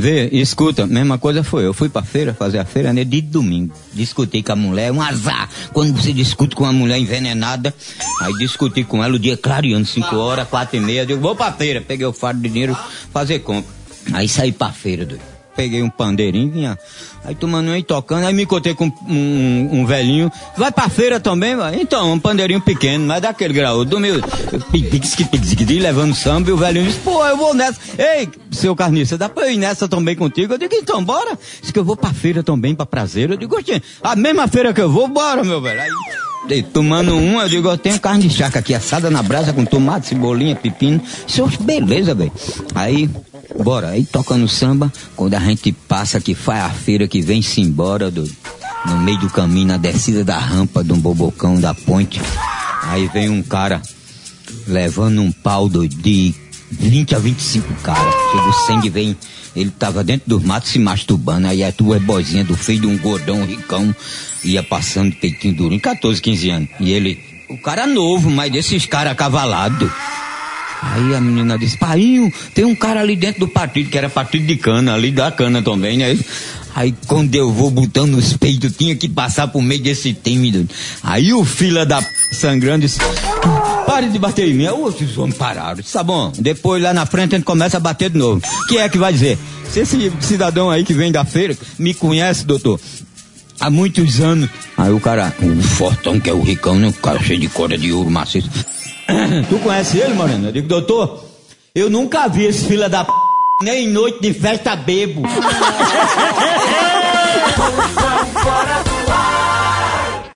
Vê, escuta, mesma coisa foi. Eu fui pra feira fazer a feira né, de domingo. Discuti com a mulher, um azar. Quando você discute com uma mulher envenenada, aí discuti com ela o dia clareando, 5 horas, quatro e meia. Digo, vou pra feira. Peguei o fardo de dinheiro, fazer compra. Aí saí pra feira, doido peguei um pandeirinho, vinha. Aí tomando aí tocando, aí me encontrei com um, um, um, velhinho. Vai pra feira também, vai? Então, um pandeirinho pequeno, mas daquele grau, do meu. levando samba, e o velhinho disse, pô, eu vou nessa. Ei, seu carniça, dá pra eu ir nessa também contigo? Eu digo, então, bora. Diz que eu vou pra feira também, pra prazer. Eu digo, a mesma feira que eu vou, bora, meu velho. Aí, tomando um, eu digo, eu tenho carne de chaca aqui assada na brasa com tomate, cebolinha, pepino. Isso, beleza, velho. Aí, Bora, aí tocando samba, quando a gente passa que faz a feira que vem-se embora do, no meio do caminho, na descida da rampa de um bobocão da ponte. Aí vem um cara levando um pau do, de 20 a 25 caras. Chega o sangue vem. Ele tava dentro dos matos se masturbando. Aí a tua boizinha do filho de um gordão ricão ia passando peitinho duro, em 14, 15 anos. E ele, o cara novo, mas desses caras cavalados. Aí a menina disse, pai, tem um cara ali dentro do partido, que era partido de cana, ali da cana também, né? Aí quando eu vou botando os peitos, tinha que passar por meio desse tímido. Aí o fila da p... sangrando disse, pare de bater em mim. Aí os homens pararam. Tá bom, depois lá na frente a gente começa a bater de novo. Quem é que vai dizer? Se esse cidadão aí que vem da feira me conhece, doutor, há muitos anos. Aí o cara, o fortão que é o ricão, né? O cara cheio de corda de ouro maciço. Tu conhece ele, Moreno? Eu digo, doutor, eu nunca vi esse fila da p... nem em noite de festa bebo.